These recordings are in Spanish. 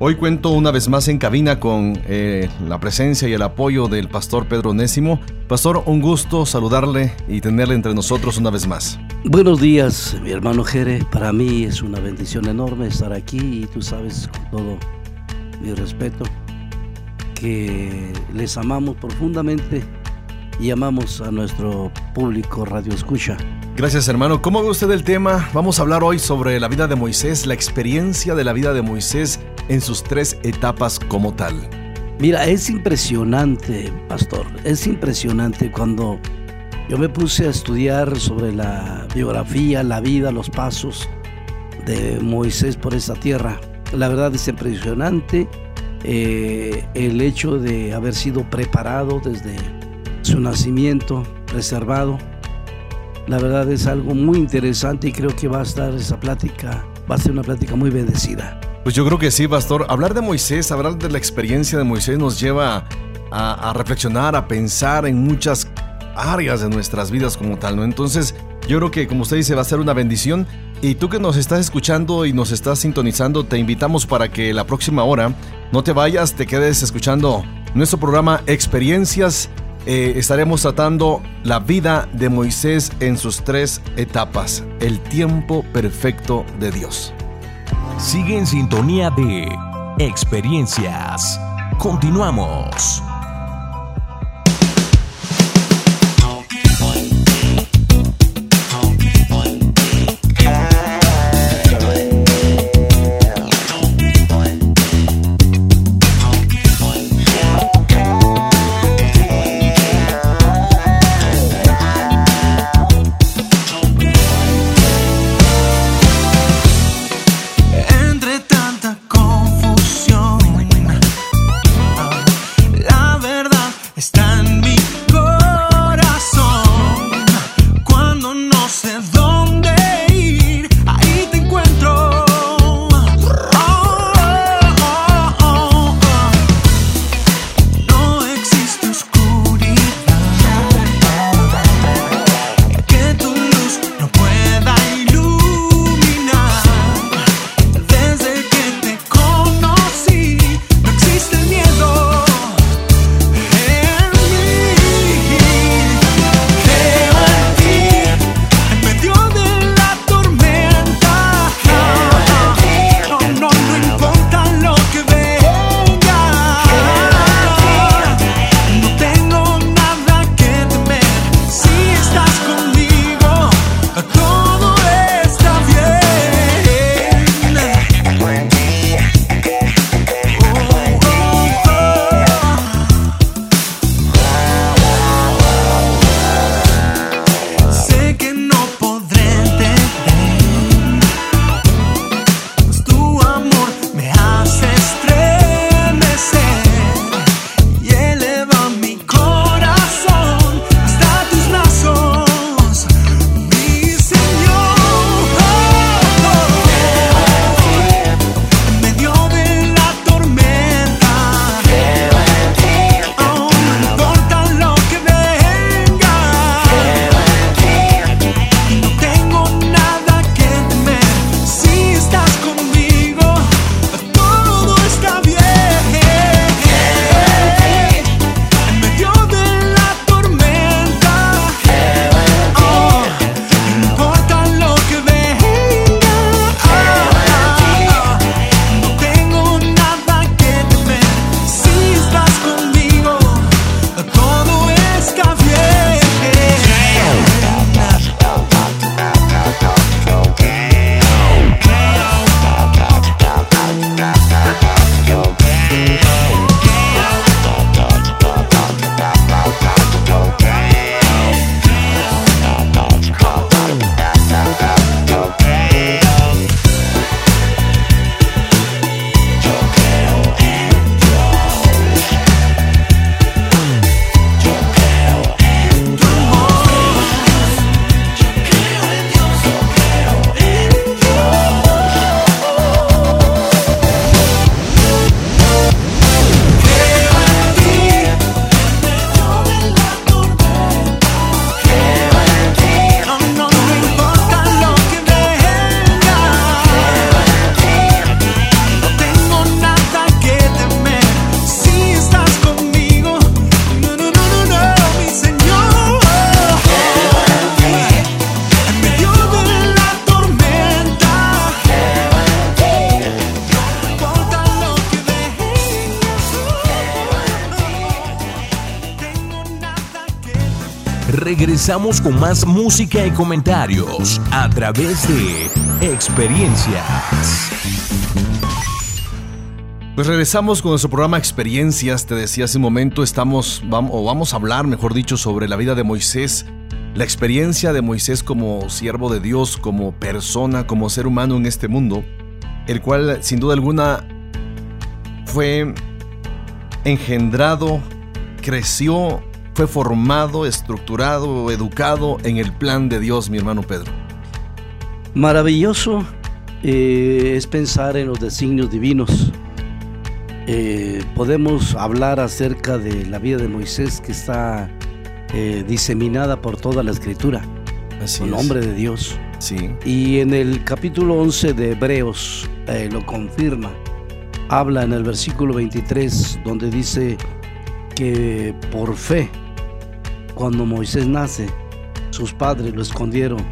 Hoy cuento una vez más en cabina con eh, la presencia y el apoyo del pastor Pedro Nésimo. Pastor, un gusto saludarle y tenerle entre nosotros una vez más. Buenos días, mi hermano Jere. Para mí es una bendición enorme estar aquí y tú sabes con todo mi respeto que les amamos profundamente y amamos a nuestro público Radio Escucha. Gracias hermano. ¿Cómo ve usted el tema? Vamos a hablar hoy sobre la vida de Moisés, la experiencia de la vida de Moisés en sus tres etapas como tal. Mira, es impresionante, pastor, es impresionante cuando yo me puse a estudiar sobre la biografía, la vida, los pasos de Moisés por esta tierra. La verdad es impresionante eh, el hecho de haber sido preparado desde su nacimiento, preservado. La verdad es algo muy interesante y creo que va a estar esa plática, va a ser una plática muy bendecida. Pues yo creo que sí, pastor. Hablar de Moisés, hablar de la experiencia de Moisés nos lleva a, reflexionar, a pensar en muchas áreas de nuestras vidas como tal, ¿no? Entonces, yo creo que como usted dice, va a ser una bendición. Y tú que nos estás escuchando y nos estás sintonizando, te invitamos para que la próxima hora no te vayas, te quedes escuchando nuestro programa Experiencias. Eh, estaremos tratando la vida de Moisés en sus tres etapas, el tiempo perfecto de Dios. Sigue en sintonía de experiencias. Continuamos. Regresamos con más música y comentarios a través de experiencias. Pues regresamos con nuestro programa Experiencias. Te decía hace un momento, estamos, vamos, o vamos a hablar, mejor dicho, sobre la vida de Moisés, la experiencia de Moisés como siervo de Dios, como persona, como ser humano en este mundo, el cual sin duda alguna fue engendrado, creció, fue formado, estructurado, educado en el plan de Dios, mi hermano Pedro. Maravilloso eh, es pensar en los designios divinos. Eh, podemos hablar acerca de la vida de Moisés que está eh, diseminada por toda la escritura. Así nombre de Dios. Sí. Y en el capítulo 11 de Hebreos lo confirma. Habla en el versículo 23 donde dice que por fe, cuando Moisés nace, sus padres lo escondieron.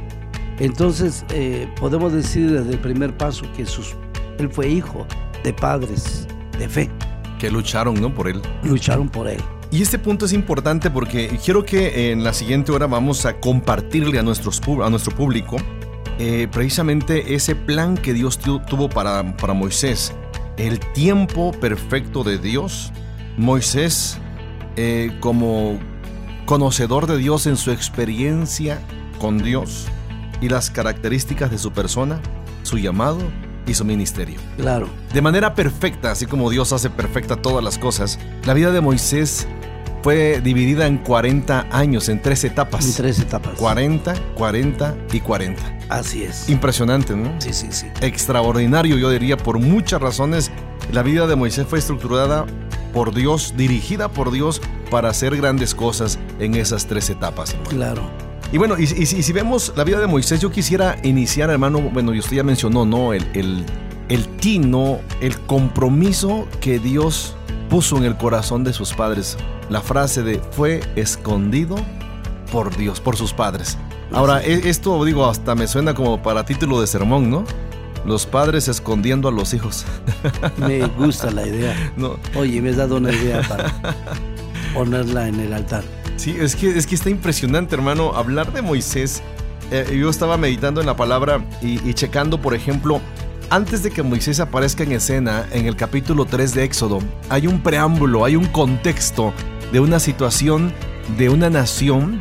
Entonces eh, podemos decir desde el primer paso que sus, él fue hijo de padres de fe. Que lucharon, ¿no? Por él. Lucharon por él. Y este punto es importante porque quiero que en la siguiente hora vamos a compartirle a, nuestros, a nuestro público eh, precisamente ese plan que Dios tuvo para, para Moisés. El tiempo perfecto de Dios. Moisés eh, como conocedor de Dios en su experiencia con Dios y las características de su persona, su llamado y su ministerio. Claro. De manera perfecta, así como Dios hace perfecta todas las cosas, la vida de Moisés fue dividida en 40 años, en tres etapas. En tres etapas. 40, 40 y 40. Así es. Impresionante, ¿no? Sí, sí, sí. Extraordinario, yo diría, por muchas razones. La vida de Moisés fue estructurada por Dios, dirigida por Dios para hacer grandes cosas en esas tres etapas. Claro. Y bueno, y, si vemos la vida de Moisés, yo quisiera iniciar, hermano, bueno, y usted ya mencionó, ¿no? El, el, el tino, el compromiso que Dios puso en el corazón de sus padres. La frase de fue escondido por Dios, por sus padres. Ahora, e, esto digo, hasta me suena como para título de sermón, ¿no? Los padres escondiendo a los hijos. Me gusta la idea. No. Oye, me has dado una idea para ponerla en el altar. Sí, es que, es que está impresionante, hermano. Hablar de Moisés. Eh, yo estaba meditando en la palabra y, checando, por ejemplo, antes de que Moisés aparezca en escena, en el capítulo 3 de Éxodo, hay un preámbulo, hay un contexto de una situación de una nación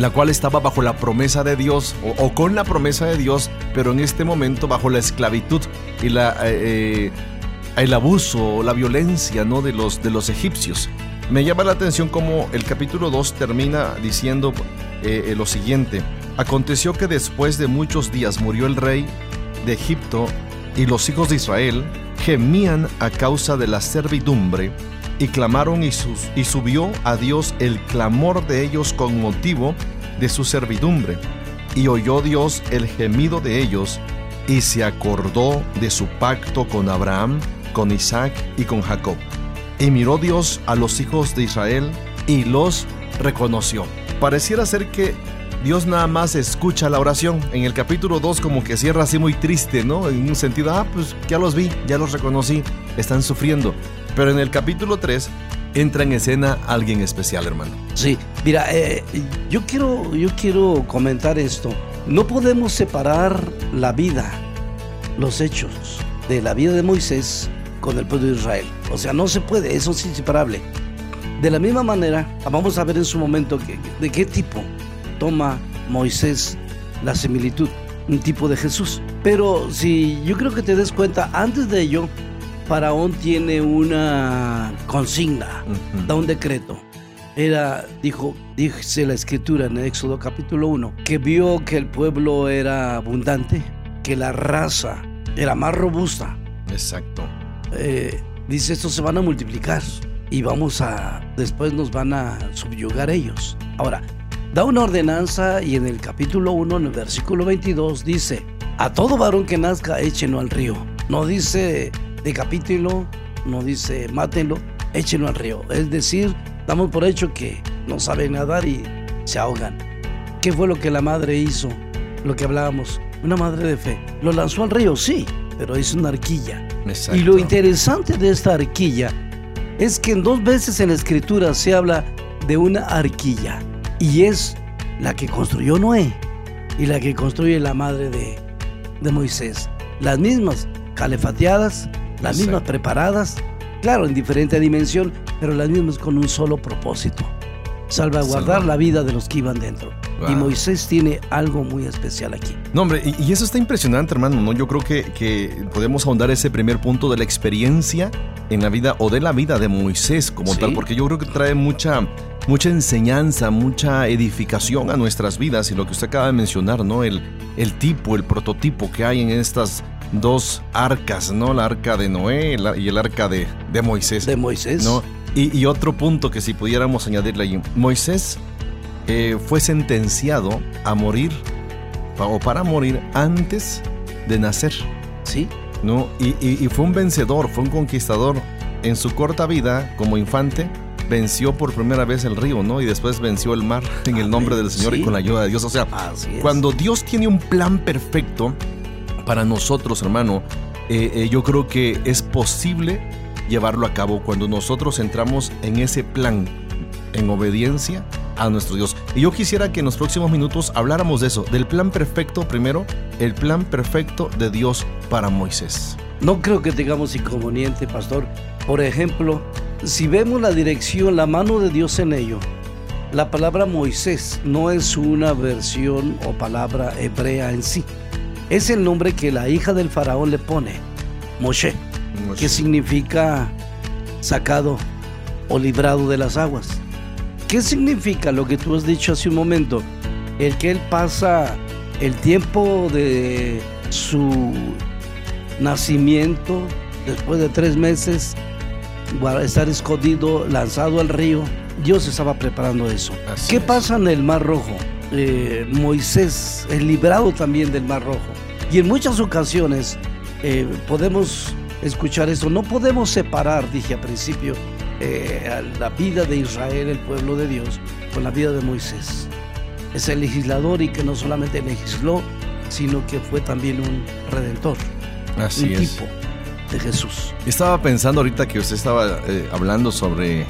la cual estaba bajo la promesa de Dios o, con la promesa de Dios, pero en este momento bajo la esclavitud y la, eh, eh, el abuso, la violencia ¿no? de, los, de los egipcios. Me llama la atención como el capítulo 2 termina diciendo eh, lo siguiente. Aconteció que después de muchos días murió el rey de Egipto y los hijos de Israel gemían a causa de la servidumbre y clamaron y, y subió a Dios el clamor de ellos con motivo de su servidumbre. Y oyó Dios el gemido de ellos y se acordó de su pacto con Abraham, con Isaac y con Jacob. Y miró Dios a los hijos de Israel y los reconoció. Pareciera ser que Dios nada más escucha la oración. En el capítulo 2 como que cierra así muy triste, ¿no? En un sentido, ah, pues ya los vi, ya los reconocí, están sufriendo. Pero en el capítulo 3 entra en escena alguien especial, hermano. Sí, mira, eh, yo, quiero, yo quiero comentar esto. No podemos separar la vida, los hechos de la vida de Moisés con el pueblo de Israel. O sea, no se puede, eso es inseparable. De la misma manera, vamos a ver en su momento de qué tipo toma Moisés la similitud, un tipo de Jesús. Pero si yo creo que te des cuenta, antes de ello, Faraón tiene una consigna, da un decreto. Era, dijo, dice la escritura en Éxodo capítulo 1, que vio que el pueblo era abundante, que la raza era más robusta. Exacto. Eh, dice, estos se van a multiplicar y vamos a, después nos van a subyugar ellos. Ahora, da una ordenanza y en el capítulo 1, en el versículo 22, dice, a todo varón que nazca, échenlo al río. No dice de capítulo, no dice mátenlo, échenlo al río. Es decir, damos por hecho que no saben nadar y se ahogan. ¿Qué fue lo que la madre hizo? Lo que hablábamos, una madre de fe. Lo lanzó al río, sí, pero hizo una arquilla. Y lo interesante de esta arquilla es que en dos veces en la escritura se habla de una arquilla y es la que construyó Noé y la que construye la madre de, de Moisés. Las mismas calefateadas, las mismas preparadas, claro, en diferente dimensión, pero las mismas con un solo propósito, salvaguardar la vida de los que iban dentro. Y Moisés tiene algo muy especial aquí. No, hombre, y, eso está impresionante, hermano, ¿no? Yo creo que, que, podemos ahondar ese primer punto de la experiencia en la vida o de la vida de Moisés como tal, porque yo creo que trae mucha, mucha enseñanza, mucha edificación a nuestras vidas y lo que usted acaba de mencionar, ¿no? El, el tipo, el prototipo que hay en estas dos arcas, ¿no? La arca de Noé y el arca de, de Moisés. De Moisés. ¿no? Y, y, otro punto que si pudiéramos añadirle ahí, Moisés eh, fue sentenciado a morir o para morir antes de nacer. Sí. ¿no? Y, y, fue un vencedor, fue un conquistador. En su corta vida como infante, venció por primera vez el río, ¿no? Y después venció el mar en el nombre del Señor y con la ayuda de Dios. O sea, cuando Dios tiene un plan perfecto para nosotros, hermano, eh, eh, yo creo que es posible llevarlo a cabo cuando nosotros entramos en ese plan en obediencia a nuestro Dios. Y yo quisiera que en los próximos minutos habláramos de eso, del plan perfecto primero, el plan perfecto de Dios para Moisés. No creo que tengamos inconveniente, pastor. Por ejemplo, si vemos la dirección, la mano de Dios en ello, la palabra Moisés no es una versión o palabra hebrea en sí. Es el nombre que la hija del faraón le pone, Moshe, que significa sacado o librado de las aguas. ¿Qué significa lo que tú has dicho hace un momento? El que él pasa el tiempo de su nacimiento, después de tres meses, estar escondido, lanzado al río. Dios estaba preparando eso. ¿Qué pasa en el Mar Rojo? Eh, Moisés es librado también del Mar Rojo. Y en muchas ocasiones eh, podemos escuchar eso. No podemos separar, dije al principio, eh, la vida de Israel, el pueblo de Dios, con la vida de Moisés. Es el legislador y que no solamente legisló, sino que fue también un redentor. Así un tipo de Jesús. Estaba pensando ahorita que usted estaba eh, hablando sobre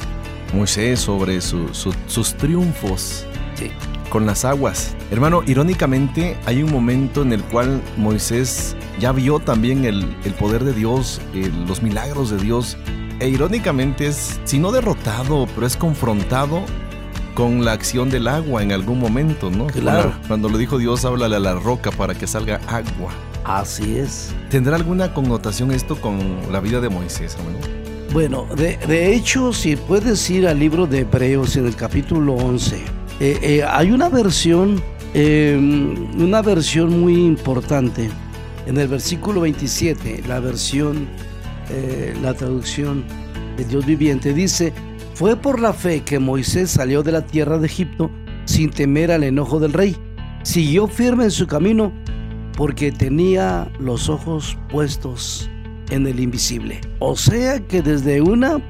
Moisés, sobre sus triunfos con las aguas. Hermano, irónicamente hay un momento en el cual Moisés ya vio también el, poder de Dios, los milagros de Dios e irónicamente es, si no derrotado, pero es confrontado con la acción del agua en algún momento, ¿no? Claro. Cuando, lo dijo Dios, háblale a la roca para que salga agua. Así es. ¿Tendrá alguna connotación esto con la vida de Moisés, hermano? Bueno, de, hecho, si puedes ir al libro de Hebreos en el capítulo 11, eh, eh, hay una versión, em, una versión muy importante en el versículo 27, la versión eh, la traducción de Dios viviente, dice, fue por la fe que Moisés salió de la tierra de Egipto sin temer al enojo del rey. Siguió firme en su camino porque tenía los ojos puestos en el invisible. O sea que desde una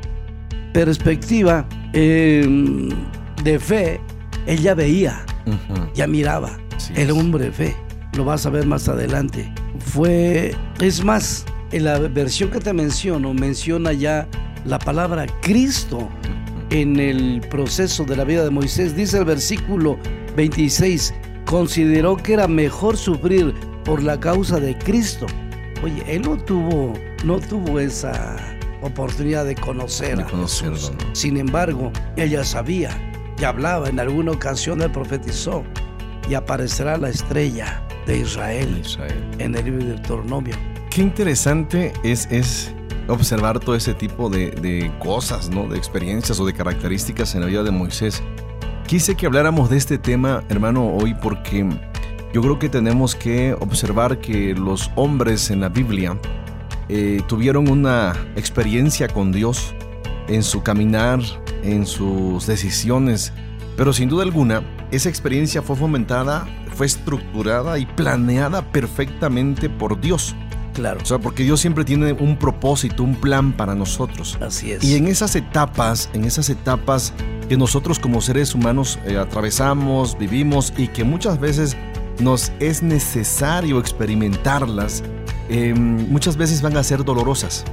perspectiva em, de fe, ella veía, ya miraba. el hombre de fe. Lo vas a ver más adelante. Fue, es más, en la versión que te menciono, menciona ya la palabra Cristo en el proceso de la vida de Moisés. Dice el versículo 26, consideró que era mejor sufrir por la causa de Cristo. Oye, él no tuvo, no tuvo esa oportunidad de conocer a Jesús. Sin embargo, ella sabía y hablaba, en alguna ocasión él profetizó y aparecerá la estrella de Israel, en el libro de Deuteronomio. Qué interesante es, es observar todo ese tipo de, cosas, ¿no? De experiencias o de características en la vida de Moisés. Quise que habláramos de este tema, hermano, hoy porque yo creo que tenemos que observar que los hombres en la Biblia eh, tuvieron una experiencia con Dios en su caminar, en sus decisiones, pero sin duda alguna, esa experiencia fue fomentada, fue estructurada y planeada perfectamente por Dios. Claro. O sea, porque Dios siempre tiene un propósito, un plan para nosotros. Así es. Y en esas etapas, en esas etapas que nosotros como seres humanos eh, atravesamos, vivimos y que muchas veces nos es necesario experimentarlas, em, muchas veces van a ser dolorosas,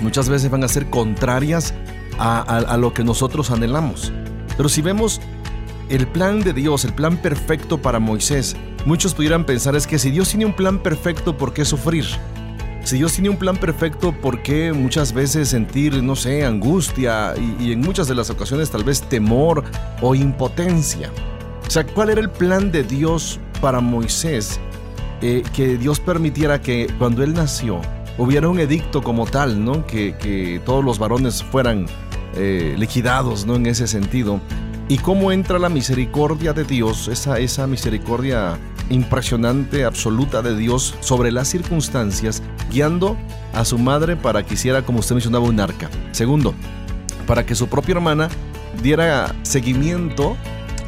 muchas veces van a ser contrarias a, lo que nosotros anhelamos. Pero si vemos el plan de Dios, el plan perfecto para Moisés, muchos pudieran pensar es que si Dios tiene un plan perfecto, ¿por qué sufrir? Si Dios tiene un plan perfecto, ¿por qué muchas veces sentir, no sé, angustia y, en muchas de las ocasiones tal vez temor o impotencia? O sea, ¿cuál era el plan de Dios para Moisés? Eh, que Dios permitiera que cuando él nació hubiera un edicto como tal, ¿no? Que, todos los varones fueran eh, liquidados, ¿no? En ese sentido. Y cómo entra la misericordia de Dios, esa, esa misericordia impresionante, absoluta de Dios sobre las circunstancias, guiando a su madre para que hiciera, como usted mencionaba, un arca. Segundo, para que su propia hermana diera seguimiento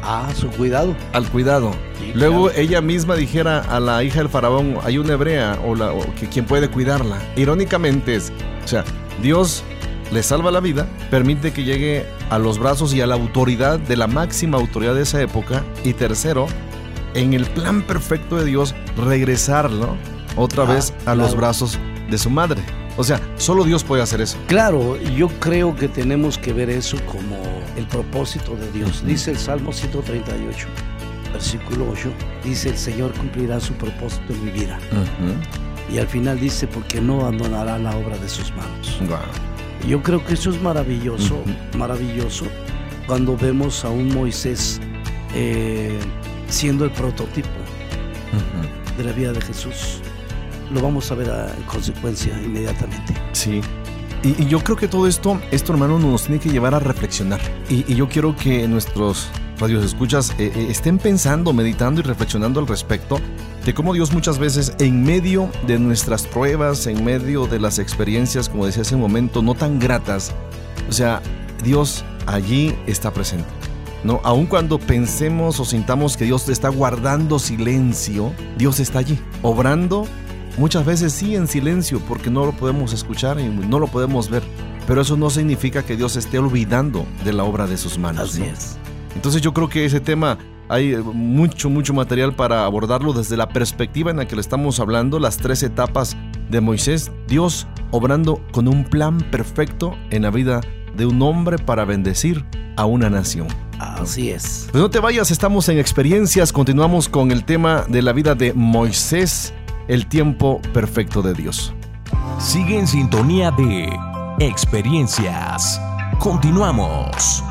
a su cuidado. Al cuidado. Luego ella misma dijera a la hija del faraón, hay una hebrea o, la, que quien puede cuidarla. Irónicamente es, o sea, Dios le salva la vida, permite que llegue a los brazos y a la autoridad de la máxima autoridad de esa época. Y tercero, en el plan perfecto de Dios, regresarlo otra ah, vez a los brazos de su madre. O sea, solo Dios puede hacer eso. Claro, yo creo que tenemos que ver eso como el propósito de Dios. Dice el Salmo 138, versículo 8, dice el Señor cumplirá su propósito en mi vida. Y al final dice, porque no abandonará la obra de sus manos. Yo creo que eso es maravilloso, maravilloso, cuando vemos a un Moisés eh, siendo el prototipo de la vida de Jesús. Lo vamos a ver en consecuencia inmediatamente. Sí. Y, yo creo que todo esto, esto hermano, nos tiene que llevar a reflexionar. Y, yo quiero que nuestros radios escuchas eh, eh, estén pensando, meditando y reflexionando al respecto de cómo Dios muchas veces en medio de nuestras pruebas, en medio de las experiencias, como decía hace un momento, no tan gratas, o sea, Dios allí está presente. No, aun cuando pensemos o sintamos que Dios está guardando silencio, Dios está allí, obrando muchas veces sí en silencio porque no lo podemos escuchar y no lo podemos ver, pero eso no significa que Dios esté olvidando de la obra de sus manos. Así es. Entonces yo creo que ese tema hay mucho, mucho material para abordarlo desde la perspectiva en la que le estamos hablando, las tres etapas de Moisés, Dios obrando con un plan perfecto en la vida de un hombre para bendecir a una nación. Así es. Pues no te vayas, estamos en experiencias, continuamos con el tema de la vida de Moisés, el tiempo perfecto de Dios. Sigue en sintonía de experiencias. Continuamos.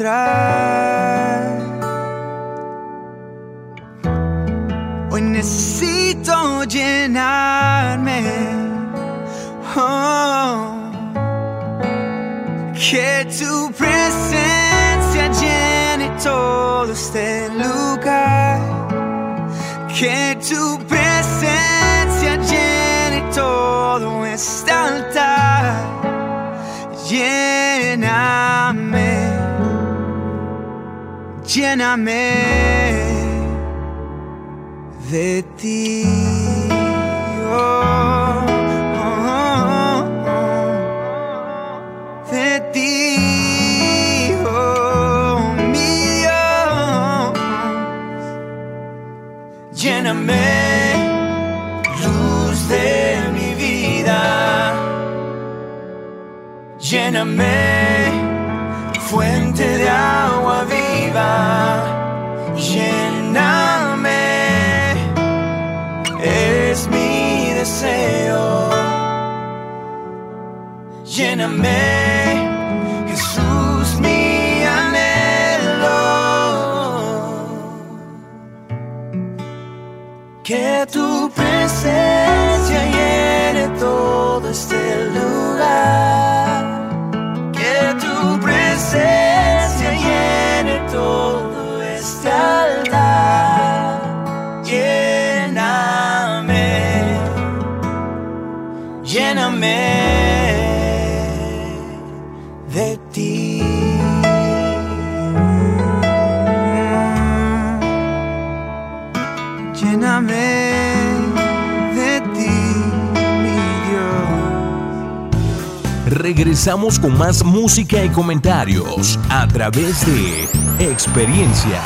mostrar. Lléname de ti. Oh, oh, oh, de ti, oh mío. Lléname, luz de mi vida. Lléname, fuente de agua viva. Lléname, es mi deseo. Lléname, Jesús, mi anhelo. Que tu presencia Regresamos con más música y comentarios a través de experiencias.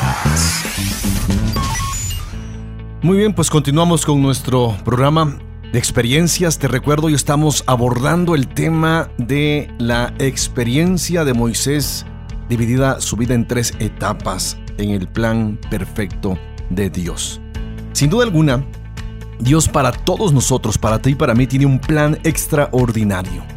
Muy bien, pues continuamos con nuestro programa de experiencias. Te recuerdo, hoy estamos abordando el tema de la experiencia de Moisés, dividida su vida en tres etapas en el plan perfecto de Dios. Sin duda alguna, Dios para todos nosotros, para ti y para mí, tiene un plan extraordinario.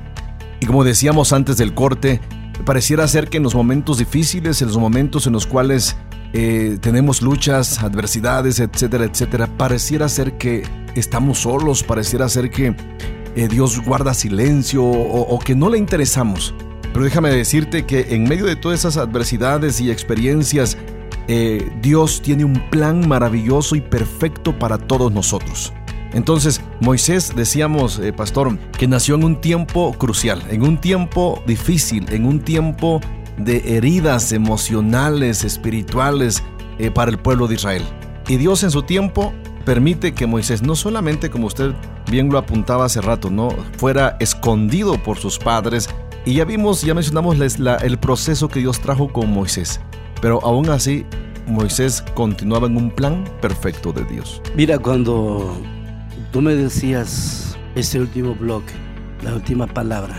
Y como decíamos antes del corte, pareciera ser que en los momentos difíciles, en los momentos en los cuales eh, tenemos luchas, adversidades, etcétera, etcétera, pareciera ser que estamos solos, pareciera ser que eh, Dios guarda silencio o, que no le interesamos. Pero déjame decirte que en medio de todas esas adversidades y experiencias, eh, Dios tiene un plan maravilloso y perfecto para todos nosotros. Entonces, Moisés, decíamos, eh, pastor, que nació en un tiempo crucial, en un tiempo difícil, en un tiempo de heridas emocionales, espirituales eh, para el pueblo de Israel. Y Dios en su tiempo permite que Moisés, no solamente como usted bien lo apuntaba hace rato, no fuera escondido por sus padres, y ya vimos, ya mencionamos el proceso que Dios trajo con Moisés, pero aún así Moisés continuaba en un plan perfecto de Dios. Mira, cuando tú me decías este último bloque, la última palabra,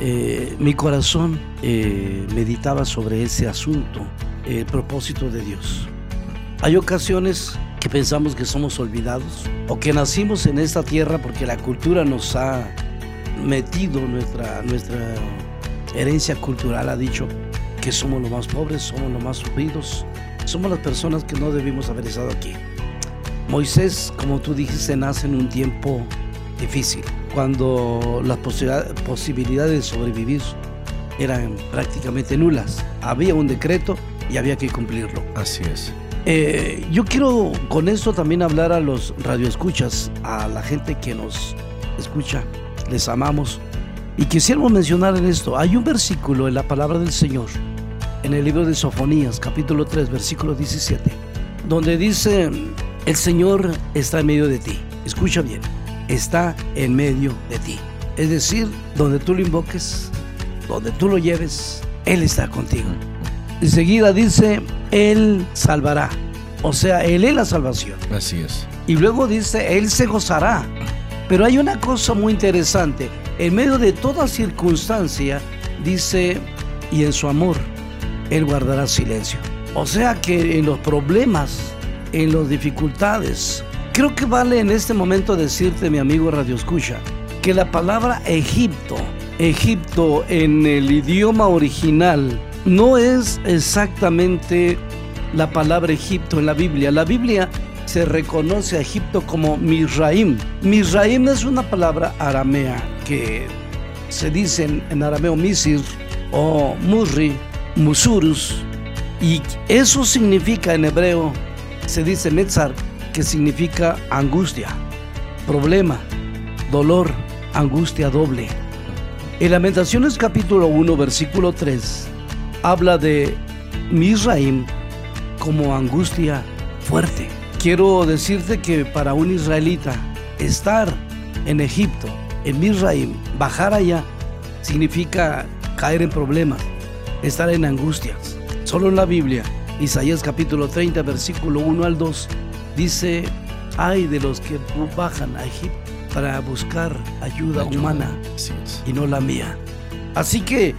eh, mi corazón eh, meditaba sobre ese asunto, el propósito de Dios. Hay ocasiones que pensamos que somos olvidados o que nacimos en esta tierra porque la cultura nos ha metido, nuestra, nuestra herencia cultural ha dicho que somos los más pobres, somos los más sufridos, somos las personas que no debimos haber estado aquí. Moisés, como tú dijiste, nace en un tiempo difícil, cuando las posibilidad- posibilidades de sobrevivir eran prácticamente nulas. Había un decreto y había que cumplirlo. Así es. Eh, yo quiero con esto también hablar a los radioescuchas, a la gente que nos escucha, les amamos. Y quisiéramos mencionar en esto, hay un versículo en la palabra del Señor, en el libro de Sofonías, capítulo 3, versículo 17, donde dice, el Señor está en medio de ti. Escucha bien, está en medio de ti. Es decir, donde tú lo invoques, donde tú lo lleves, Él está contigo. Enseguida dice, Él salvará. O sea, Él es la salvación. Así es. Y luego dice, Él se gozará. Pero hay una cosa muy interesante. En medio de toda circunstancia, dice, y en su amor, Él guardará silencio. O sea que en los problemas, en las dificultades, creo que vale en este momento decirte, mi amigo Radio Escucha, que la palabra Egipto, Egipto en el idioma original, no es exactamente la palabra Egipto en la Biblia. La Biblia se reconoce a Egipto como Misraim. Misraim es una palabra aramea que se dice en, en arameo Misir o Murri, Musurus, y eso significa en hebreo, se dice Metzar, que significa angustia, problema, dolor, angustia doble. En Lamentaciones capítulo 1, versículo 3, habla de Misraim como angustia fuerte. Quiero decirte que para un israelita estar en Egipto, en Misraim, bajar allá, significa caer en problemas, estar en angustias. Solo en la Biblia, Isaías capítulo 30, versículo 1 al 2, dice, hay de los que bajan a Egipto para buscar ayuda, humana y no la mía. Así que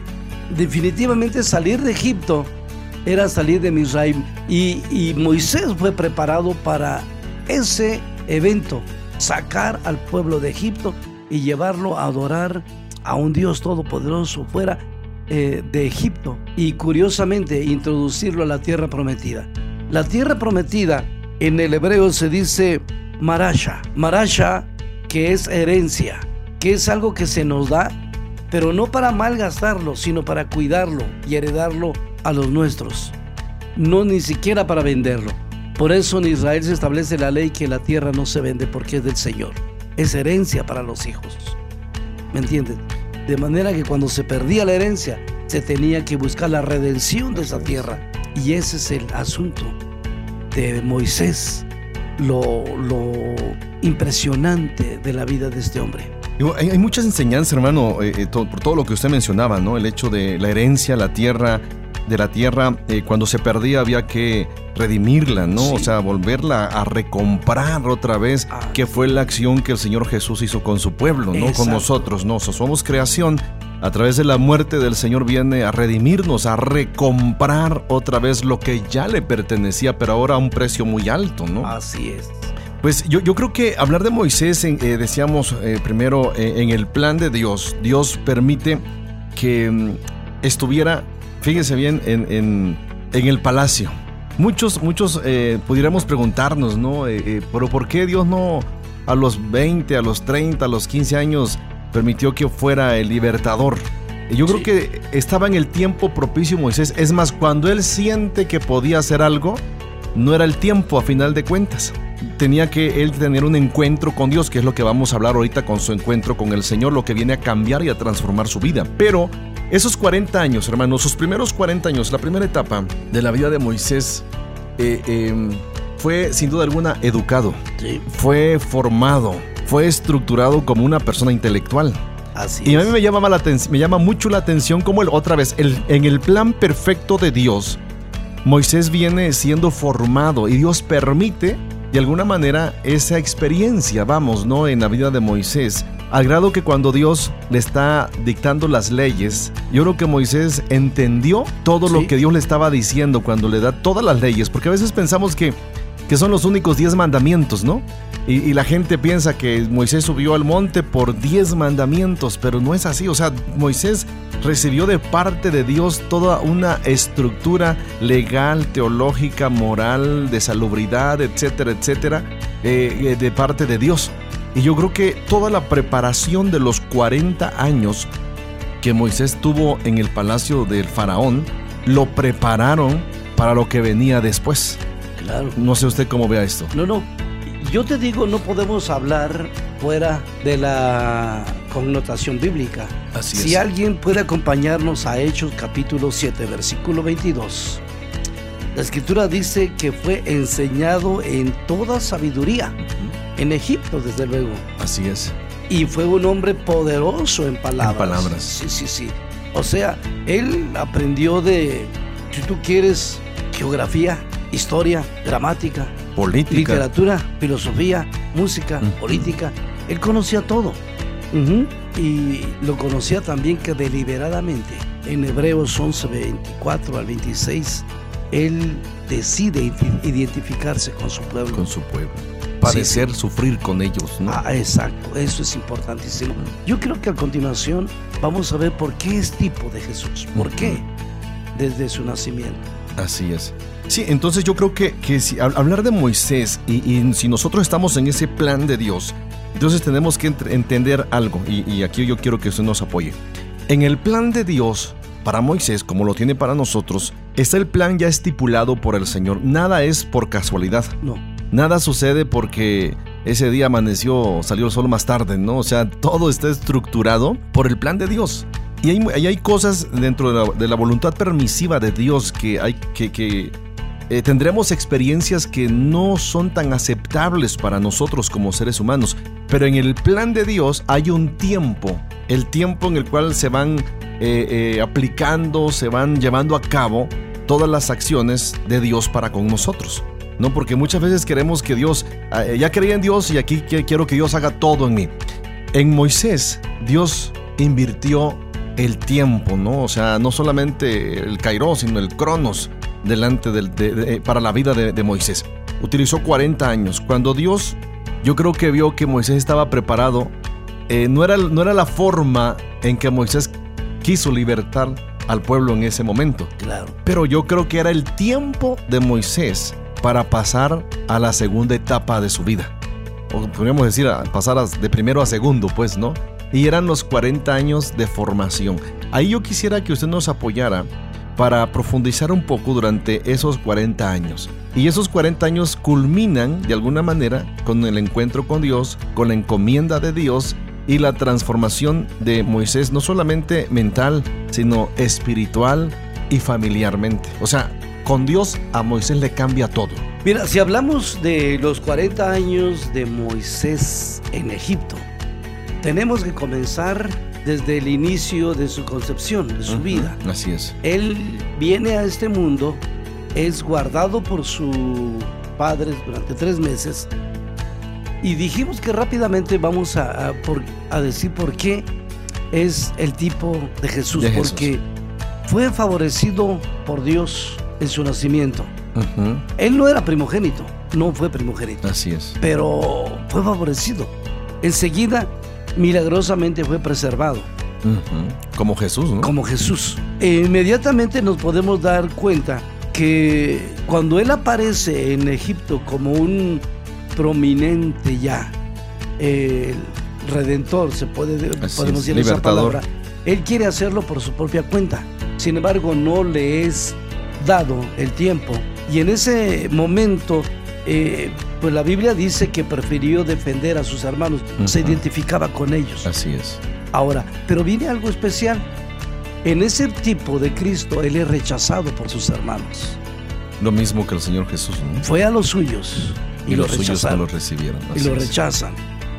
definitivamente salir de Egipto era salir de Misraim y, y Moisés fue preparado para ese evento, sacar al pueblo de Egipto y llevarlo a adorar a un Dios todopoderoso fuera eh, de Egipto y curiosamente introducirlo a la tierra prometida. La tierra prometida en el hebreo se dice marasha, marasha que es herencia, que es algo que se nos da, pero no para malgastarlo, sino para cuidarlo y heredarlo a los nuestros, no ni siquiera para venderlo. Por eso en Israel se establece la ley que la tierra no se vende porque es del Señor, es herencia para los hijos. ¿Me entienden? De manera que cuando se perdía la herencia, se tenía que buscar la redención de esa tierra. Y ese es el asunto de Moisés, lo, impresionante de la vida de este hombre. Hay, muchas enseñanzas, hermano, eh, eh, por todo lo que usted mencionaba, ¿no? El hecho de la herencia, la tierra, de la tierra, eh, cuando se perdía había que redimirla, ¿no? O sea, volverla a recomprar otra vez, ah. que fue la acción que el Señor Jesús hizo con su pueblo, ¿no? Con nosotros, ¿no? somos creación. A través de la muerte del Señor viene a redimirnos, a recomprar otra vez lo que ya le pertenecía, pero ahora a un precio muy alto, ¿no? Así es. Pues yo, yo creo que hablar de Moisés, eh, decíamos eh, primero, en el plan de Dios, Dios permite que mm, estuviera fíjese bien, en, el palacio. Muchos, muchos eh, pudiéramos preguntarnos, ¿no? Eh, eh, pero ¿por qué Dios no a los 20, a los 30, a los 15 años permitió que fuera el libertador? Yo creo que estaba en el tiempo propicio Moisés. Es más, cuando él siente que podía hacer algo, no era el tiempo a final de cuentas. Tenía que él tener un encuentro con Dios, que es lo que vamos a hablar ahorita con su encuentro con el Señor, lo que viene a cambiar y a transformar su vida. Pero esos 40 años, hermanos, sus primeros 40 años, la primera etapa de la vida de Moisés, eh, em, fue sin duda alguna educado, fue formado, fue estructurado como una persona intelectual. Así y a mí me llama, la me llama mucho la atención como el, otra vez, el, en el plan perfecto de Dios, Moisés viene siendo formado y Dios permite de alguna manera esa experiencia, vamos, ¿no? En la vida de Moisés al grado que cuando Dios le está dictando las leyes, yo creo que Moisés entendió todo lo que Dios le estaba diciendo cuando le da todas las leyes, porque a veces pensamos que, que son los únicos diez mandamientos, ¿no? Y, la gente piensa que Moisés subió al monte por diez mandamientos, pero no es así. O sea, Moisés recibió de parte de Dios toda una estructura legal, teológica, moral, de salubridad, etcétera, etcétera, eh, eh, de parte de Dios. Y yo creo que toda la preparación de los 40 años que Moisés tuvo en el palacio del faraón, lo prepararon para lo que venía después. Claro. No sé usted cómo vea esto. No, no. Yo te digo, no podemos hablar fuera de la connotación bíblica. Así si alguien puede acompañarnos a Hechos capítulo 7, versículo 22. La escritura dice que fue enseñado en toda sabiduría en Egipto, desde luego. Así es. Y fue un hombre poderoso en palabras. En palabras. Sí, sí, sí. O sea, él aprendió de, si tú quieres, geografía, historia, gramática, política, literatura, filosofía, música, política. Él conocía todo. Y lo conocía también que deliberadamente. En Hebreos 11, 24 al 26, él decide identificarse con su pueblo. Con su pueblo padecer, sufrir con ellos. ¿no? Ah, exacto, eso es importantísimo. Yo creo que a continuación vamos a ver por qué es tipo de Jesús, por qué desde su nacimiento. Así es. Sí, entonces yo creo que, que si hablar de Moisés y, si nosotros estamos en ese plan de Dios, entonces tenemos que entender algo y, y aquí yo quiero que usted nos apoye. En el plan de Dios, para Moisés, como lo tiene para nosotros, está el plan ya estipulado por el Señor. Nada es por casualidad. No. Nada sucede porque ese día amaneció, salió el sol más tarde, ¿no? O sea, todo está estructurado por el plan de Dios. Y hay, hay cosas dentro de la, voluntad permisiva de Dios que hay que, que, eh, tendremos experiencias que no son tan aceptables para nosotros como seres humanos, pero en el plan de Dios hay un tiempo, el tiempo en el cual se van eh, eh, aplicando, se van llevando a cabo todas las acciones de Dios para con nosotros. No, porque muchas veces queremos que Dios, ya creía en Dios y aquí quiero que Dios haga todo en mí. En Moisés, Dios invirtió el tiempo, ¿no? O sea, no solamente el Kairos, sino el Cronos delante del, para la vida de, Moisés. Utilizó 40 años. Cuando Dios, yo creo que vio que Moisés estaba preparado, eh, no, era, no era la forma en que Moisés quiso libertar al pueblo en ese momento. Claro. Pero yo creo que era el tiempo de Moisés para pasar a la segunda etapa de su vida. O podríamos decir, pasar de primero a segundo, pues, ¿no? y eran los 40 años de formación. Ahí yo quisiera que usted nos apoyara para profundizar un poco durante esos 40 años. Y esos 40 años culminan de alguna manera con el encuentro con Dios, con la encomienda de Dios y la transformación de Moisés, no solamente mental, sino espiritual y familiarmente. O sea, con Dios a Moisés le cambia todo. Mira, si hablamos de los 40 años de Moisés en Egipto, tenemos que comenzar desde el inicio de su concepción, de su vida. Así es. Él viene a este mundo, es guardado por sus padres durante tres meses y dijimos que rápidamente vamos a, decir por qué es el tipo de Jesús, porque fue favorecido por Dios en su nacimiento. Él no era primogénito, no fue primogénito. Así es. Pero fue favorecido. Enseguida milagrosamente fue preservado. Como Jesús, ¿no? Como Jesús. E inmediatamente nos podemos dar cuenta que cuando él aparece en Egipto como un prominente ya, el redentor, se puede podemos decir esa palabra, él quiere hacerlo por su propia cuenta. Sin embargo, no le es dado el tiempo. Y en ese momento eh, pues la Biblia dice que prefirió defender a sus hermanos, se identificaba con ellos. Así es. Ahora, pero viene algo especial. En ese tipo de Cristo, Él es rechazado por sus hermanos. Lo mismo que el Señor Jesús. Fue a los suyos y, los suyos no lo recibieron. y lo rechazan.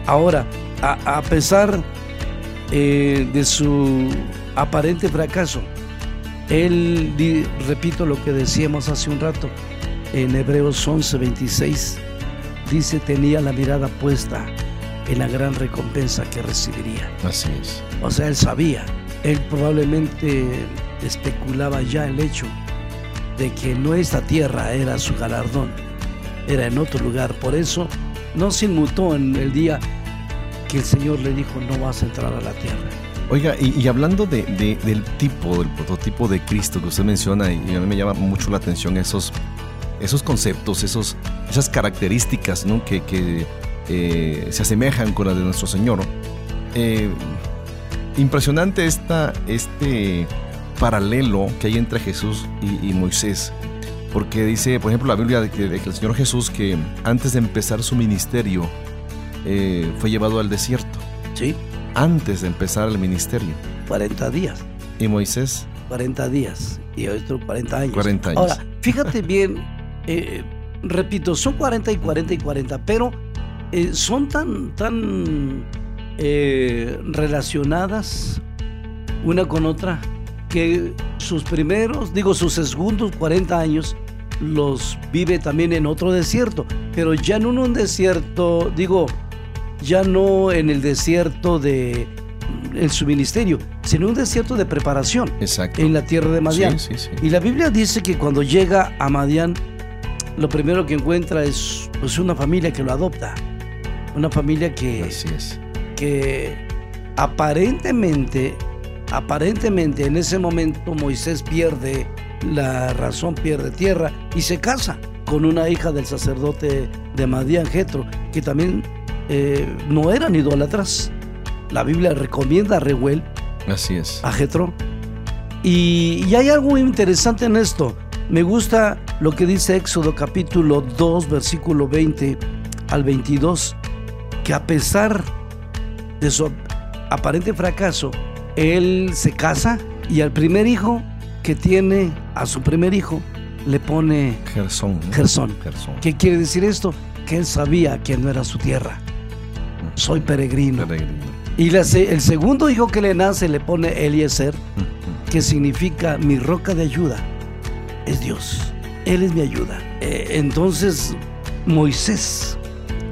Ahora, a, pesar eh, de su aparente fracaso, Él, repito lo que decíamos hace un rato, en Hebreos 11:26 dice tenía la mirada puesta en la gran recompensa que recibiría. Así es. O sea, él sabía, él probablemente especulaba ya el hecho de que no esta tierra era su galardón, era en otro lugar. Por eso no se inmutó en el día que el Señor le dijo no vas a entrar a la tierra. Oiga, y, hablando de, del tipo, del prototipo de Cristo que usted menciona, y a mí me llama mucho la atención esos esos conceptos, esos, esas características ¿no? que, eh, se asemejan con las de nuestro Señor. Eh, impresionante esta, este paralelo que hay entre Jesús y, Moisés. Porque dice, por ejemplo, la Biblia de que, el Señor Jesús que antes de empezar su ministerio eh, fue llevado al desierto. Sí. Antes de empezar el ministerio. 40 días. ¿Y Moisés? 40 días. Y otro 40 años. 40 años. Ahora, fíjate bien eh, repito, son 40 y 40 y 40, pero eh, son tan, tan relacionadas una con otra que sus primeros, digo, sus segundos 40 años los vive también en otro desierto, pero ya no en un desierto, digo, ya no en el desierto de en su ministerio, sino un desierto de preparación Exacto. en la tierra de Madián. Y la Biblia dice que cuando llega a Madián, lo primero que encuentra es pues, una familia que lo adopta. Una familia que, Así es. que aparentemente, aparentemente en ese momento Moisés pierde la razón, pierde tierra y se casa con una hija del sacerdote de Madian Jetro, que también eh, no eran idólatras. La Biblia recomienda a Reuel, Así es. a Jetro. Y, y hay algo interesante en esto. Me gusta lo que dice Éxodo capítulo 2, versículo 20 al 22, que a pesar de su aparente fracaso, él se casa y al primer hijo que tiene, a su primer hijo, le pone Gersón. ¿no? Gersón. Gersón. ¿Qué quiere decir esto? Que él sabía que no era su tierra. Soy peregrino. Peregrino. Y la el segundo hijo que le nace le pone Eliezer, que significa mi roca de ayuda. Es Dios. Él es mi ayuda. Eh, entonces, Moisés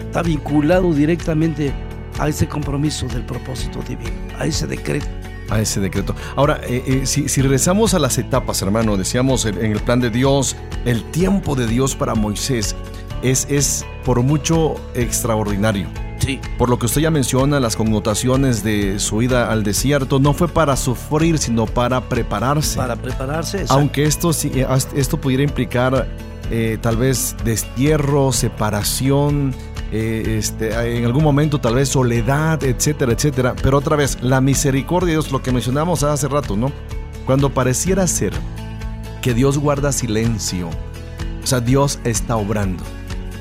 está vinculado directamente a ese compromiso del propósito divino, a ese decreto. A ese decreto. Ahora, eh, eh, si, si regresamos a las etapas, hermano, decíamos en, en el plan de Dios, el tiempo de Dios para Moisés es, es por mucho extraordinario. Sí. Por lo que usted ya menciona, las connotaciones de su ida al desierto no fue para sufrir, sino para prepararse. Para prepararse. exacto. Aunque esto, eh, esto pudiera implicar eh, tal vez destierro, separación, eh, este, en algún momento tal vez soledad, etcétera, etcétera. Pero otra vez, la misericordia de Dios, lo que mencionamos hace rato, ¿no? Cuando pareciera ser que Dios guarda silencio, o sea, Dios está obrando,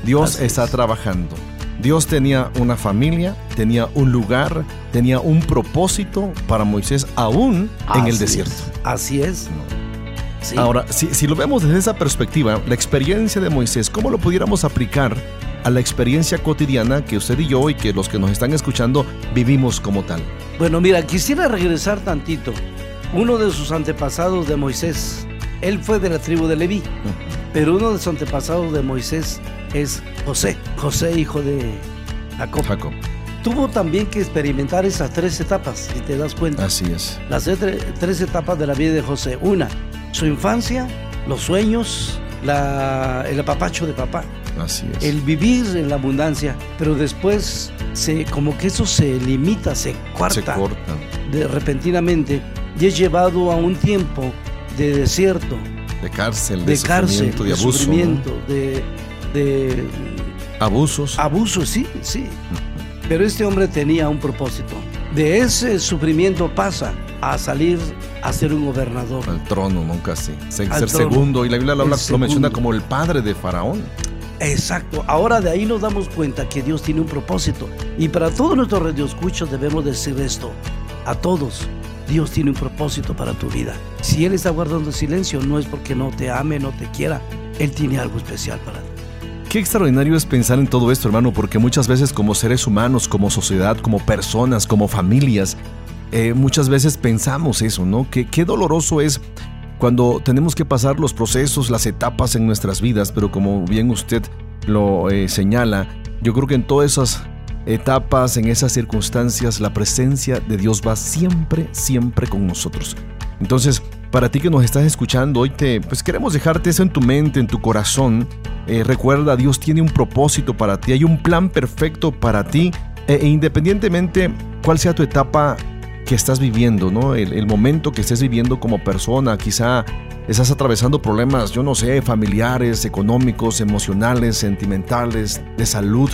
Dios Así está es. trabajando. Dios tenía una familia, tenía un lugar, tenía un propósito para Moisés aún en el es. desierto. Así es. Sí. Ahora, si, si lo vemos desde esa perspectiva, la experiencia de Moisés, ¿cómo lo pudiéramos aplicar a la experiencia cotidiana que usted y yo y que los que nos están escuchando vivimos como tal? Bueno, mira, quisiera regresar tantito. Uno de sus antepasados de Moisés, él fue de la tribu de Leví, pero uno de sus antepasados de Moisés es José, José hijo de Jacob. Jacob, Tuvo también que experimentar esas tres etapas, si te das cuenta. así es. Las tre- tres etapas de la vida de José. Una, su infancia, los sueños, la- el apapacho de papá, Así es. el vivir en la abundancia, pero después se, como que eso se limita, se Se corta. de, repentinamente y es llevado a un tiempo de desierto, De cárcel, de, de cárcel, sufrimiento, de de abuso. ¿no? sufrimiento, de, de Abusos. abuso, sí, sí. Pero este hombre tenía un propósito. De ese sufrimiento pasa a salir a ser un gobernador. Al trono, nunca sí. Ser trono. segundo. Y la Biblia lo, habla- lo menciona como el padre de Faraón. Exacto. Ahora de ahí nos damos cuenta que Dios tiene un propósito. Y para todos nuestros radioescuchos debemos decir esto. A todos, Dios tiene un propósito para tu vida. Si Él está guardando silencio, no es porque no te ame, no te quiera. Él tiene algo especial para ti. Qué extraordinario es pensar en todo esto, hermano, porque muchas veces como seres humanos, como sociedad, como personas, como familias, eh, muchas veces pensamos eso, ¿no? Que qué doloroso es cuando tenemos que pasar los procesos, las etapas en nuestras vidas, pero como bien usted lo eh, señala, yo creo que en todas esas etapas, en esas circunstancias, la presencia de Dios va siempre, siempre con nosotros. Entonces, para ti que nos estás escuchando, hoy te, pues queremos dejarte eso en tu mente, en tu corazón. Eh, recuerda, Dios tiene un propósito para ti, hay un plan perfecto para ti, e, e independientemente cuál sea tu etapa que estás viviendo, ¿no? El, momento que estés viviendo como persona, quizá estás atravesando problemas, yo no sé, familiares, económicos, emocionales, sentimentales, de salud.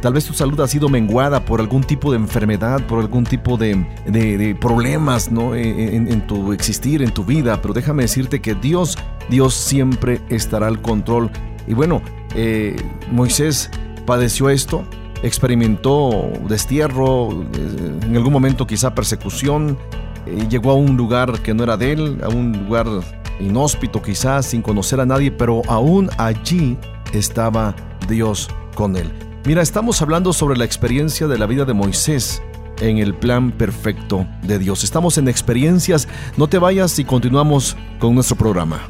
Tal vez tu salud ha sido menguada por algún tipo de enfermedad, por algún tipo de, de- problemas ¿no? E, en, en tu existir, en tu vida. Pero déjame decirte que Dios, Dios siempre estará al control. Y bueno, eh, Moisés padeció esto, experimentó destierro, eh, en algún momento quizá persecución, eh, llegó a un lugar que no era de él, a un lugar inhóspito quizás, sin conocer a nadie, pero aún allí estaba Dios con él. Mira, estamos hablando sobre la experiencia de la vida de Moisés en el plan perfecto de Dios. Estamos en experiencias, no te vayas y continuamos con nuestro programa.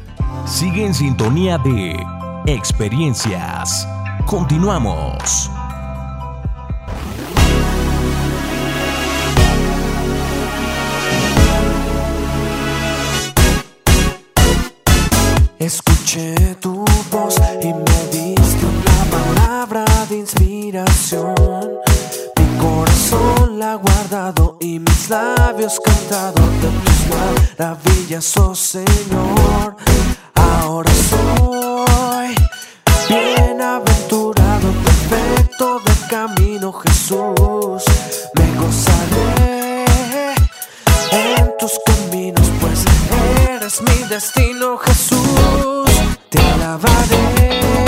Sigue en sintonía de Experiencias. Continuamos. Tu voz y me diste una palabra de inspiración. Mi corazón la ha guardado y mis labios cantado de tus maravillas, oh Señor. Ahora soy bienaventurado, perfecto de camino, Jesús. Me gozaré en tus caminos, pues eres mi destino, Jesús. Te alabaré,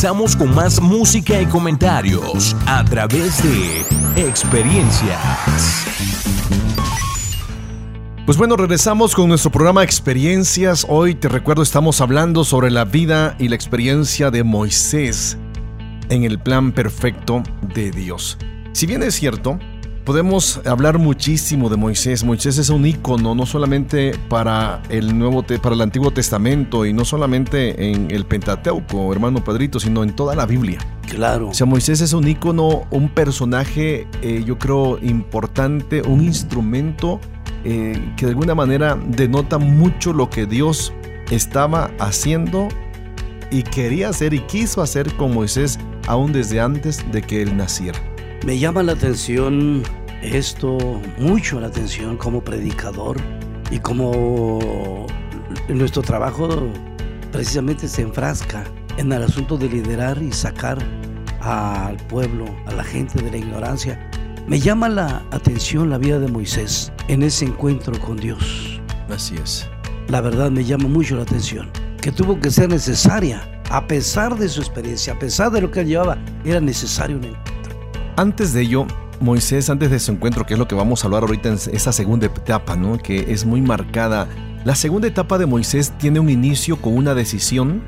regresamos con más música y comentarios a través de experiencias. Pues bueno, regresamos con nuestro programa Experiencias. Hoy te recuerdo estamos hablando sobre la vida y la experiencia de Moisés en el plan perfecto de Dios. Si bien es cierto, podemos hablar muchísimo de Moisés. Moisés es un icono no solamente para el Nuevo para el Antiguo Testamento y no solamente en el Pentateuco, hermano Padrito, sino en toda la Biblia. Claro. O sea, Moisés es un icono, un personaje, eh, yo creo, importante, un instrumento eh, que de alguna manera denota mucho lo que Dios estaba haciendo y quería hacer y quiso hacer con Moisés aún desde antes de que él naciera. Me llama la atención esto, mucho la atención como predicador y como nuestro trabajo precisamente se enfrasca en el asunto de liderar y sacar al pueblo, a la gente de la ignorancia. Me llama la atención la vida de Moisés en ese encuentro con Dios. Así es. La verdad me llama mucho la atención, que tuvo que ser necesaria, a pesar de su experiencia, a pesar de lo que él llevaba, era necesario un encuentro. Antes de ello, Moisés, antes de su encuentro, que es lo que vamos a hablar ahorita en esa segunda etapa, ¿no? Que es muy marcada. La segunda etapa de Moisés tiene un inicio con una decisión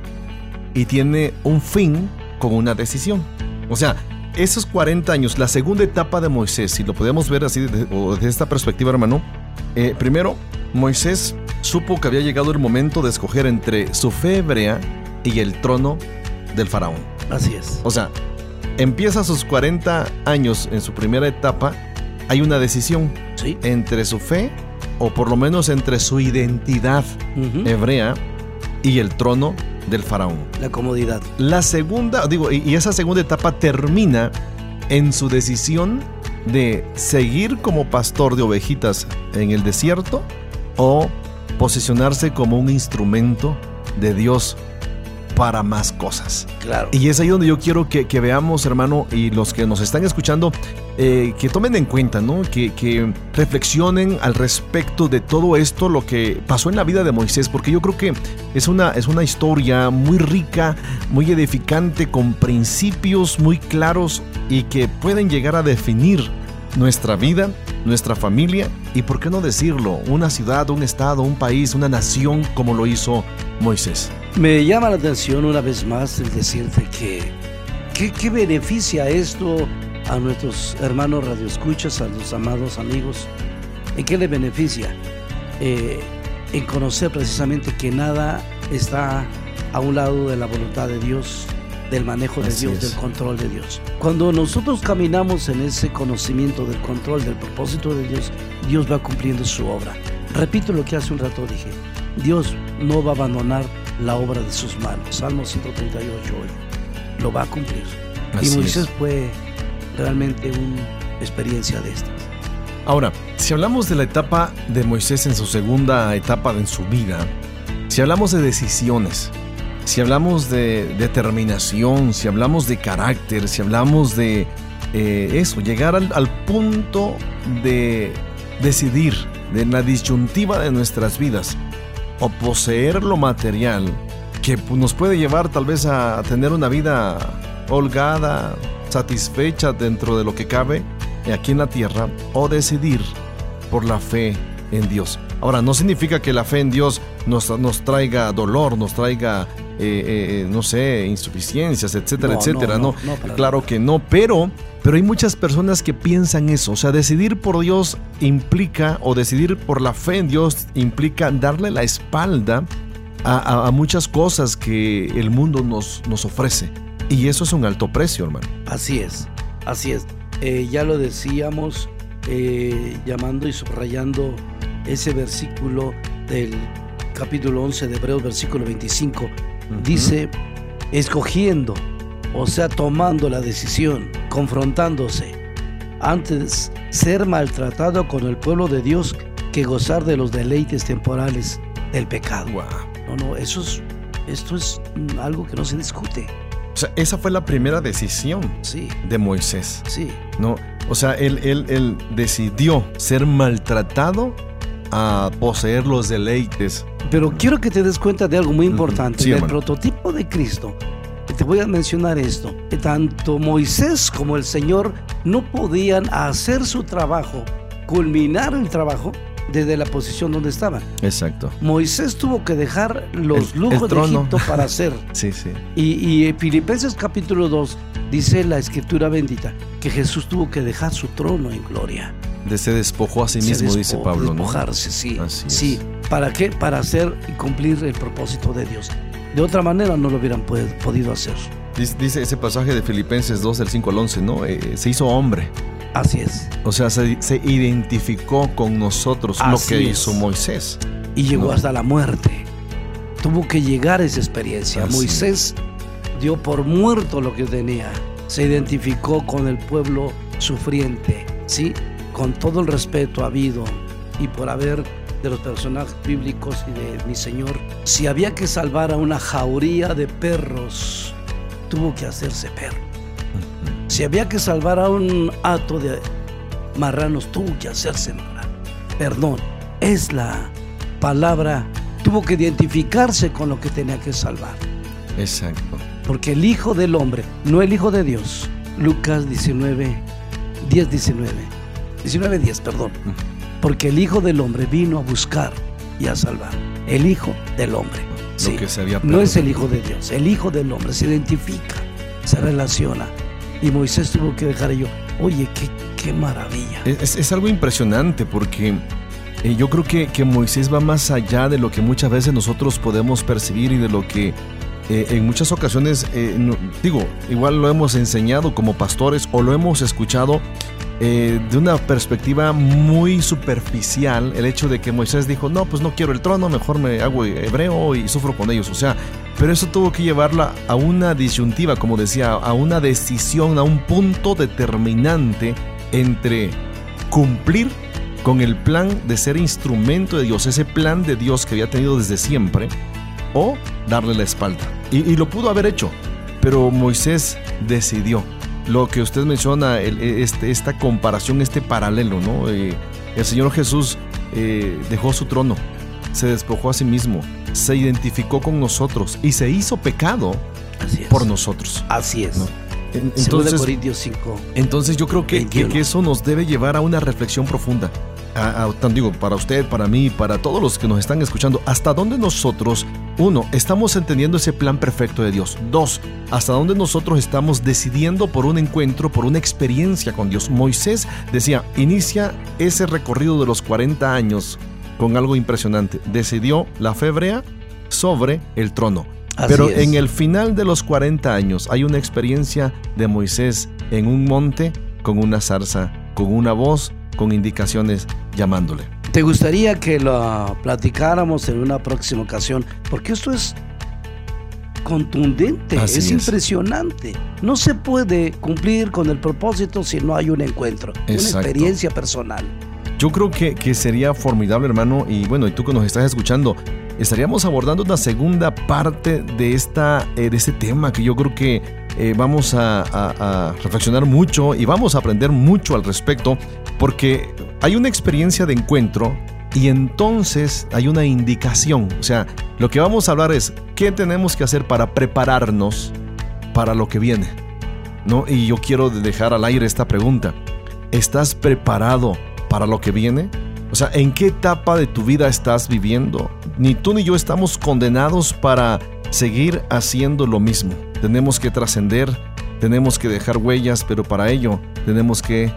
y tiene un fin con una decisión. O sea, esos 40 años, la segunda etapa de Moisés, si lo podemos ver así desde, esta perspectiva, hermano, eh, primero, Moisés supo que había llegado el momento de escoger entre su fe hebrea y el trono del faraón. Así es. O sea, empieza sus 40 años en su primera etapa, hay una decisión entre su fe o por lo menos entre su identidad hebrea y el trono del faraón. La comodidad. La segunda, digo, y esa segunda etapa termina en su decisión de seguir como pastor de ovejitas en el desierto o posicionarse como un instrumento de Dios para más cosas. Claro. Y es ahí donde yo quiero que, veamos, hermano, y los que nos están escuchando, eh, que tomen en cuenta, ¿no? Que, reflexionen al respecto de todo esto, lo que pasó en la vida de Moisés, porque yo creo que es una, es una historia muy rica, muy edificante, con principios muy claros y que pueden llegar a definir nuestra vida, nuestra familia y, por qué no decirlo, una ciudad, un estado, un país, una nación como lo hizo Moisés. Me llama la atención una vez más el decirte que ¿qué, beneficia esto a nuestros hermanos radioescuchas, a los amados amigos? ¿En qué le beneficia? Eh, en conocer precisamente que nada está a un lado de la voluntad de Dios, del manejo de Dios, del control de Dios. Cuando nosotros caminamos en ese conocimiento del control, del propósito de Dios, Dios va cumpliendo su obra. Repito lo que hace un rato dije, Dios no va a abandonar la obra de sus manos. Salmo 138 hoy. Lo va a cumplir. y Moisés fue realmente una experiencia de estas. Ahora, si hablamos de la etapa de Moisés en su segunda etapa en su vida, si hablamos de decisiones, si hablamos de determinación, si hablamos de carácter, si hablamos de eh, eso, llegar al, al punto de decidir, de la disyuntiva de nuestras vidas, o poseer lo material que nos puede llevar tal vez a tener una vida holgada, satisfecha dentro de lo que cabe aquí en la tierra, o decidir por la fe en Dios. Ahora, no significa que la fe en Dios nos, nos traiga dolor, nos traiga, eh, eh, no sé, insuficiencias, etcétera, etcétera. No, claro que no, pero, pero hay muchas personas que piensan eso. O sea, decidir por Dios implica, o decidir por la fe en Dios implica darle la espalda a, muchas cosas que el mundo nos, nos ofrece. Y eso es un alto precio, hermano. Así es, así es. Eh, ya lo decíamos, llamando y subrayando ese versículo del capítulo 11 de Hebreos, versículo 25, dice, escogiendo, o sea, tomando la decisión, confrontándose, antes ser maltratado con el pueblo de Dios que gozar de los deleites temporales del pecado. No, no, eso es, esto es algo que no se discute. O sea, esa fue la primera decisión sí. de Moisés. Sí. No, o sea, él, él, él decidió ser maltratado a poseer los deleites. Pero quiero que te des cuenta de algo muy importante. el prototipo de Cristo, te voy a mencionar esto. Tanto Moisés como el Señor no podían hacer su trabajo, culminar el trabajo desde la posición donde estaban. Exacto. Moisés tuvo que dejar los lujos de Egipto para hacer. sí, sí. Y, y Filipenses capítulo 2 dice la escritura bendita que Jesús tuvo que dejar su trono en gloria de se despojó a sí mismo, dice Pablo. Despojarse, sí. sí. ¿Para qué? Para hacer y cumplir el propósito de Dios. De otra manera no lo hubieran podido hacer. Dice, ese pasaje de Filipenses 2 del 5 al 11, ¿no? Eh, se hizo hombre. Así es. O sea, se, identificó con nosotros lo que hizo Moisés. Y llegó hasta la muerte. Tuvo que llegar a esa experiencia. Moisés dio por muerto lo que tenía. Se identificó con el pueblo sufriente, ¿sí? Con todo el respeto habido y por haber de los personajes bíblicos y de mi Señor, si había que salvar a una jauría de perros, tuvo que hacerse perro. Si había que salvar a un hato de marranos, tuvo que hacerse marrano. Perdón, es la palabra, tuvo que identificarse con lo que tenía que salvar. Exacto. Porque el Hijo del Hombre, no el Hijo de Dios. Lucas 19, 10, 19 19.10, perdón. Porque el Hijo del Hombre vino a buscar y a salvar. El Hijo del Hombre. Sí. no es el Hijo de Dios, el Hijo del Hombre se identifica, se relaciona. Y Moisés tuvo que dejar ello. Oye, qué, qué maravilla. Es, algo impresionante porque eh, yo creo que, que, Moisés va más allá de lo que muchas veces nosotros podemos percibir y de lo que eh, en muchas ocasiones, eh, digo, igual lo hemos enseñado como pastores o lo hemos escuchado eh, de una perspectiva muy superficial el hecho de que Moisés dijo, no, pues no quiero el trono, mejor me hago hebreo y sufro con ellos. O sea, pero eso tuvo que llevarla a una disyuntiva, como decía, a una decisión, a un punto determinante entre cumplir con el plan de ser instrumento de Dios, ese plan de Dios que había tenido desde siempre, o darle la espalda. y lo pudo haber hecho, pero Moisés decidió lo que usted menciona, e, este, esta comparación, este paralelo, ¿no? Eh, el Señor Jesús eh, dejó su trono, se despojó a sí mismo, se identificó con nosotros y se hizo pecado por nosotros. Así es. Entonces, Corintios 5. Entonces yo creo que, que, eso nos debe llevar a una reflexión profunda. A, digo, para usted, para mí, para todos los que nos están escuchando, hasta dónde nosotros, uno, estamos entendiendo ese plan perfecto de Dios. Dos, hasta dónde nosotros estamos decidiendo por un encuentro, por una experiencia con Dios. Moisés decía, inicia ese recorrido de los 40 años con algo impresionante. Decidió la fe hebrea sobre el trono. Pero en el final de los 40 años hay una experiencia de Moisés en un monte con una zarza, con una voz, con indicaciones llamándole. ¿Te gustaría que lo platicáramos en una próxima ocasión? Porque esto es contundente, es, impresionante. No se puede cumplir con el propósito si no hay un encuentro, una experiencia personal. yo creo que, que sería formidable, hermano, y bueno, y tú que nos estás escuchando, estaríamos abordando una segunda parte de, esta, eh, de este tema que yo creo que eh, vamos a, a, reflexionar mucho y vamos a aprender mucho al respecto, porque hay una experiencia de encuentro y entonces hay una indicación. O sea, lo que vamos a hablar es qué tenemos que hacer para prepararnos para lo que viene. ¿No? Y yo quiero dejar al aire esta pregunta. ¿Estás preparado para lo que viene? O sea, ¿en qué etapa de tu vida estás viviendo? Ni tú ni yo estamos condenados para seguir haciendo lo mismo. Tenemos que trascender, tenemos que dejar huellas, pero para ello tenemos que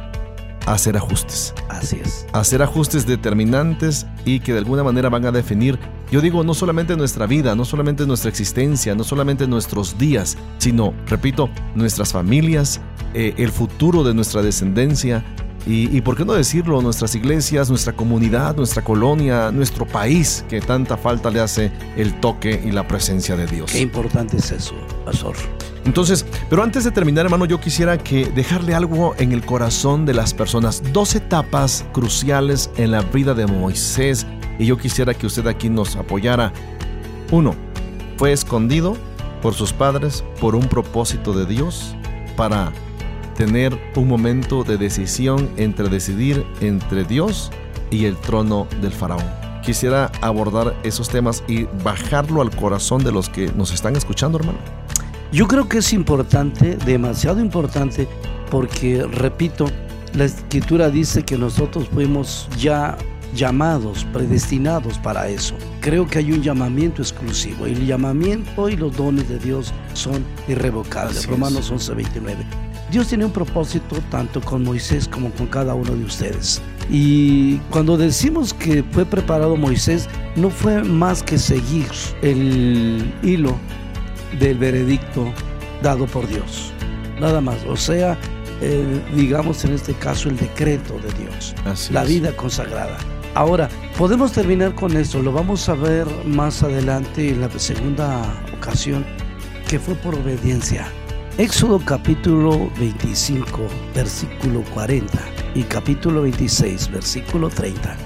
hacer ajustes. Así es. Hacer ajustes determinantes y que de alguna manera van a definir, yo digo, no solamente nuestra vida, no solamente nuestra existencia, no solamente nuestros días, sino, repito, nuestras familias, eh, el futuro de nuestra descendencia, y, por qué no decirlo, nuestras iglesias, nuestra comunidad, nuestra colonia, nuestro país, que tanta falta le hace el toque y la presencia de Dios. Qué importante es eso, Pastor. Entonces, pero antes de terminar, hermano, yo quisiera que dejarle algo en el corazón de las personas. Dos etapas cruciales en la vida de Moisés. Y yo quisiera que usted aquí nos apoyara. Uno, fue escondido por sus padres por un propósito de Dios para tener un momento de decisión entre decidir entre Dios y el trono del faraón. Quisiera abordar esos temas y bajarlo al corazón de los que nos están escuchando, hermano. Yo creo que es importante, demasiado importante, porque, repito, la escritura dice que nosotros fuimos ya llamados, predestinados para eso. Creo que hay un llamamiento exclusivo y el llamamiento y los dones de Dios son irrevocables. Romanos 11:29. Dios tiene un propósito tanto con Moisés como con cada uno de ustedes. Y cuando decimos que fue preparado Moisés, no fue más que seguir el hilo del veredicto dado por Dios. Nada más. O sea, digamos en este caso el decreto de Dios. la vida consagrada. Ahora, podemos terminar con esto. Lo vamos a ver más adelante en la segunda ocasión, que fue por obediencia. Éxodo capítulo 25, versículo 40 y capítulo 26, versículo 30,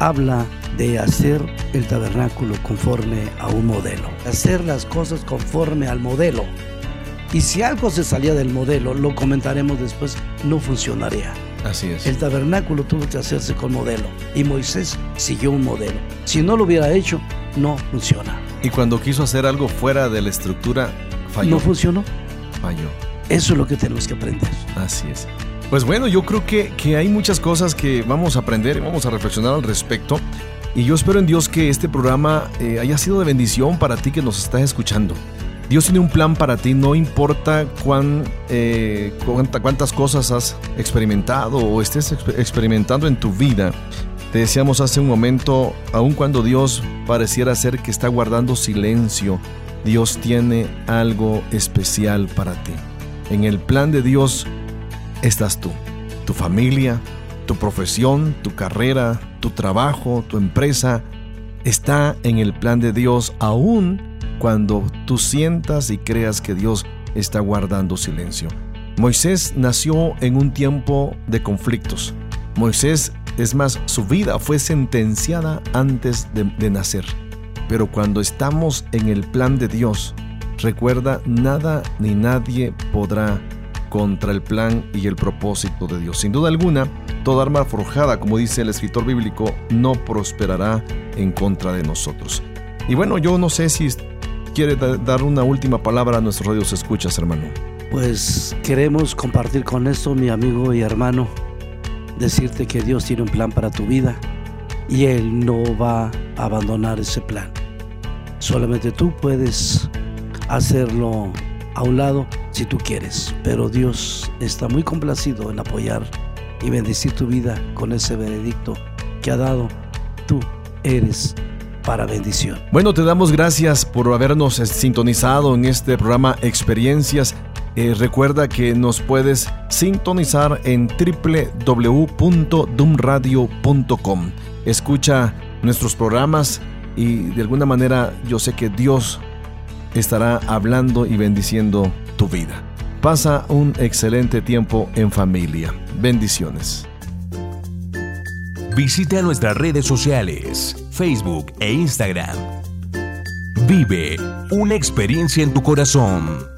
habla de hacer el tabernáculo conforme a un modelo, hacer las cosas conforme al modelo. Y si algo se salía del modelo, lo comentaremos después, no funcionaría. Así es. El tabernáculo tuvo que hacerse con modelo y Moisés siguió un modelo. Si no lo hubiera hecho, no funciona. Y cuando quiso hacer algo fuera de la estructura, falló. No funcionó falló. Eso es lo que tenemos que aprender. Así es. Pues bueno, yo creo que, que hay muchas cosas que vamos a aprender y vamos a reflexionar al respecto. Y yo espero en Dios que este programa eh, haya sido de bendición para ti que nos estás escuchando. Dios tiene un plan para ti, no importa cuán, eh, cuántas cosas has experimentado o estés experimentando en tu vida. Te decíamos hace un momento, aun cuando Dios pareciera ser que está guardando silencio, Dios tiene algo especial para ti. En el plan de Dios estás tú, tu familia, tu profesión, tu carrera, tu trabajo, tu empresa. Está en el plan de Dios aún cuando tú sientas y creas que Dios está guardando silencio. Moisés nació en un tiempo de conflictos. Moisés, es más, su vida fue sentenciada antes de, de nacer. Pero cuando estamos en el plan de Dios, recuerda, nada ni nadie podrá contra el plan y el propósito de Dios. Sin duda alguna, toda arma forjada, como dice el escritor bíblico, no prosperará en contra de nosotros. Y bueno, yo no sé si quiere dar una última palabra a nuestros radios escuchas, hermano. Pues queremos compartir con esto, mi amigo y hermano, decirte que Dios tiene un plan para tu vida y Él no va a abandonar ese plan. Solamente tú puedes hacerlo a un lado si tú quieres, pero Dios está muy complacido en apoyar y bendecir tu vida con ese veredicto que ha dado. Tú eres para bendición. Bueno, te damos gracias por habernos sintonizado en este programa Experiencias. Eh, recuerda que nos puedes sintonizar en www.dumradio.com. Escucha nuestros programas y de alguna manera yo sé que Dios estará hablando y bendiciendo tu vida. Pasa un excelente tiempo en familia. Bendiciones. Visita nuestras redes sociales, Facebook e Instagram. Vive una experiencia en tu corazón.